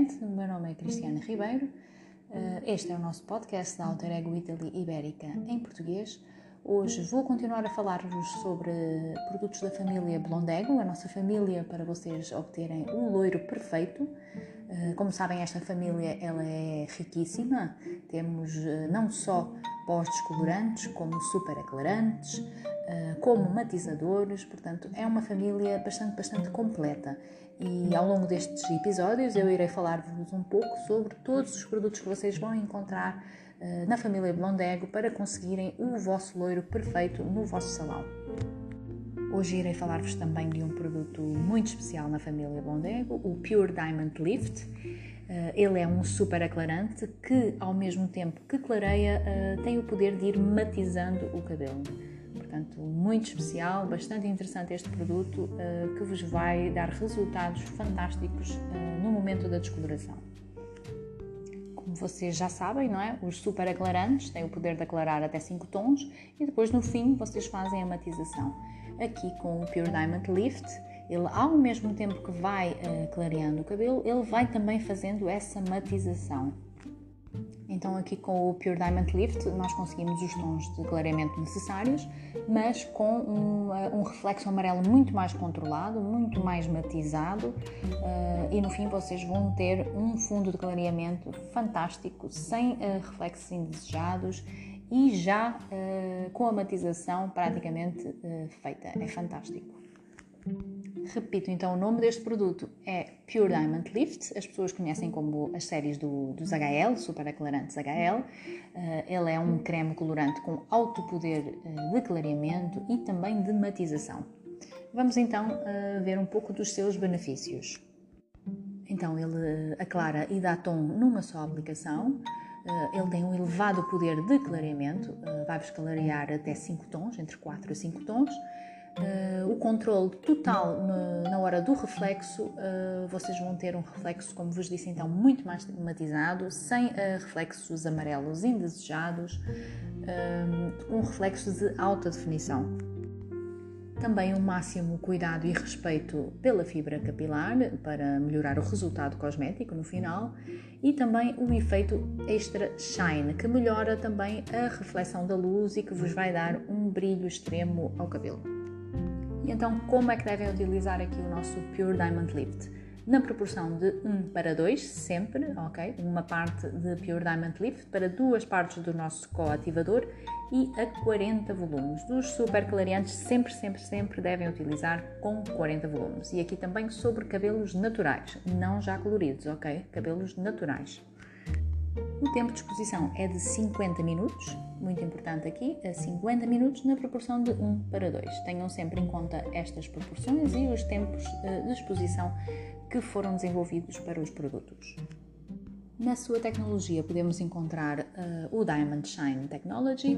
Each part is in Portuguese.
novamente. O meu nome é Cristiana Ribeiro. Uh, este é o nosso podcast da Alter Ego Italy Ibérica em português. Hoje vou continuar a falar-vos sobre produtos da família Blondego, a nossa família para vocês obterem o loiro perfeito. Uh, como sabem, esta família ela é riquíssima. Temos uh, não só pós-descolorantes, como super aclarantes, como matizadores, portanto é uma família bastante, bastante completa. E ao longo destes episódios eu irei falar-vos um pouco sobre todos os produtos que vocês vão encontrar uh, na família Blondego para conseguirem o vosso loiro perfeito no vosso salão. Hoje irei falar-vos também de um produto muito especial na família Blondego, o Pure Diamond Lift. Uh, ele é um super aclarante que, ao mesmo tempo que clareia, tem o poder de ir matizando o cabelo. Portanto, muito especial, bastante interessante este produto uh, que vos vai dar resultados fantásticos uh, no momento da descoloração. Como vocês já sabem, não é? Os super aclarantes têm o poder de aclarar até 5 tons e depois no fim vocês fazem a matização. Aqui com o Pure Diamond Lift, ele ao mesmo tempo que vai uh, clareando o cabelo, ele vai também fazendo essa matização. Então aqui com o Pure Diamond Lift nós conseguimos os tons de clareamento necessários, mas com um, eh, um reflexo amarelo muito mais controlado, muito mais matizado uh, e no fim vocês vão ter um fundo de clareamento fantástico, sem uh, reflexos indesejados e já uh, com a matização praticamente feita. É fantástico. Repito então, o nome deste produto é Pure Diamond Lift. As pessoas conhecem como as séries do, dos HL, super aclarantes HL. Uh, eh, ele é um creme colorante com alto poder uh, de clareamento e também de matização. Vamos então uh, ver um pouco dos seus benefícios. Então, ele aclara e dá tom numa só aplicação. ele tem um elevado poder de clareamento, vai-vos clarear até 5 tons, entre 4 a 5 tons uh, o controle total na, na hora do reflexo, uh, vocês vão ter um reflexo, como vos disse então, muito mais matizado, sem uh, reflexos amarelos indesejados, um reflexo de alta definição. Também um máximo cuidado e respeito pela fibra capilar para melhorar o resultado cosmético no final e também o efeito extra shine que melhora também a reflexão da luz e que vos vai dar um brilho extremo ao cabelo. Então, como é que devem utilizar aqui o nosso Pure Diamond Lift? Na proporção de 1 para 2, sempre, ok? Uma parte de Pure Diamond Lift para duas partes do nosso coativador e a 40 volumes. Dos super clareantes, sempre, sempre, sempre devem utilizar com 40 volumes. E aqui também sobre cabelos naturais, não já coloridos, ok? Cabelos naturais. O tempo de exposição é de 50 minutos, muito importante aqui, a 50 minutos na proporção de 1 para 2. Tenham sempre em conta estas proporções e os tempos eh, de exposição que foram desenvolvidos para os produtos. Na sua tecnologia podemos encontrar uh, o Diamond Shine Technology,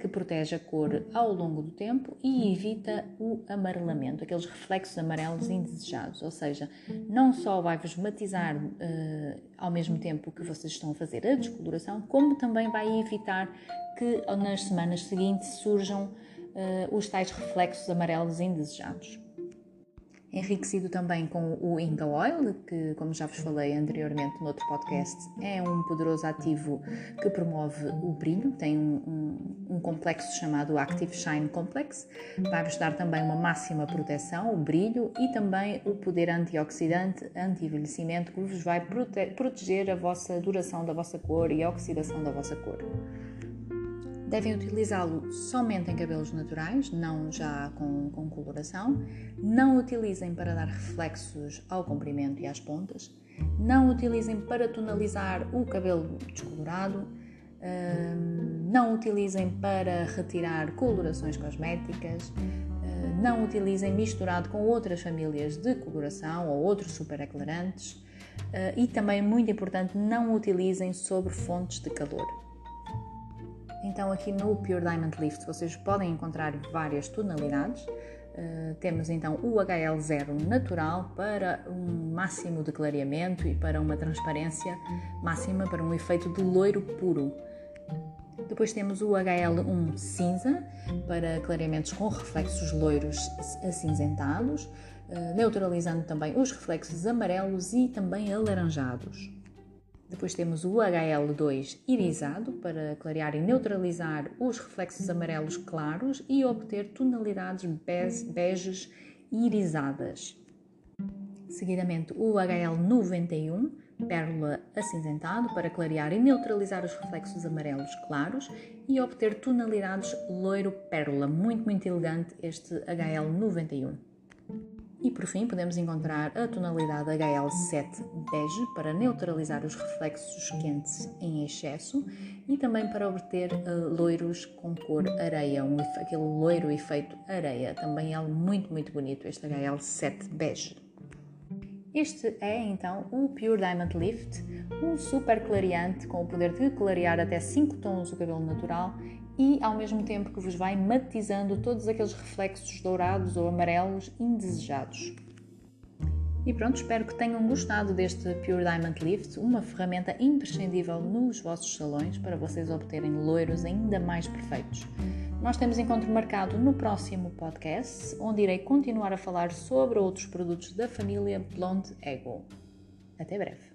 que protege a cor ao longo do tempo e evita o amarelamento, aqueles reflexos amarelos indesejados. Ou seja, não só vai-vos matizar uh, ao mesmo tempo que vocês estão a fazer a descoloração, como também vai evitar que nas semanas seguintes surjam uh, os tais reflexos amarelos indesejados enriquecido também com o Inca Oil, que, como já vos falei anteriormente no outro podcast, é um poderoso ativo que promove o brilho, tem um, um, um complexo chamado Active Shine Complex, vai-vos dar também uma máxima proteção, o brilho e também o poder antioxidante, anti-envelhecimento, que vos vai prote proteger a vossa duração da vossa cor e a oxidação da vossa cor. Devem utilizá-lo somente em cabelos naturais, não já com, com coloração. Não utilizem para dar reflexos ao comprimento e às pontas. Não utilizem para tonalizar o cabelo descolorado. não utilizem para retirar colorações cosméticas. não utilizem misturado com outras famílias de coloração ou outros super aclarantes. Uh, e também, muito importante, não utilizem sobre fontes de calor. Então aqui no Pure Diamond Lift vocês podem encontrar várias tonalidades. Uh, temos então o HL0 natural para um máximo de clareamento e para uma transparência máxima para um efeito de loiro puro. Depois temos o HL1 cinza para clareamentos com reflexos loiros acinzentados. eh, neutralizando também os reflexos amarelos e também alaranjados. Depois temos o HL2 irisado para clarear e neutralizar os reflexos amarelos claros e obter tonalidades beges irisadas. Seguidamente o HL91 pérola acinzentado para clarear e neutralizar os reflexos amarelos claros e obter tonalidades loiro pérola, muito muito elegante este HL91. E por fim podemos encontrar a tonalidade HL7 bege para neutralizar os reflexos quentes em excesso e também para obter uh, loiros com cor areia, um, aquele loiro efeito areia. Também é muito muito bonito este HL7 bege. Este é então o Pure Diamond Lift, um super clareante com o poder de clarear até 5 tons o cabelo natural e ao mesmo tempo que vos vai matizando todos aqueles reflexos dourados ou amarelos indesejados. E pronto, espero que tenham gostado deste Pure Diamond Lift, uma ferramenta imprescindível nos vossos salões para vocês obterem loiros ainda mais perfeitos. Nós temos encontro marcado no próximo podcast, onde irei continuar a falar sobre outros produtos da família Blonde Ego. Até breve!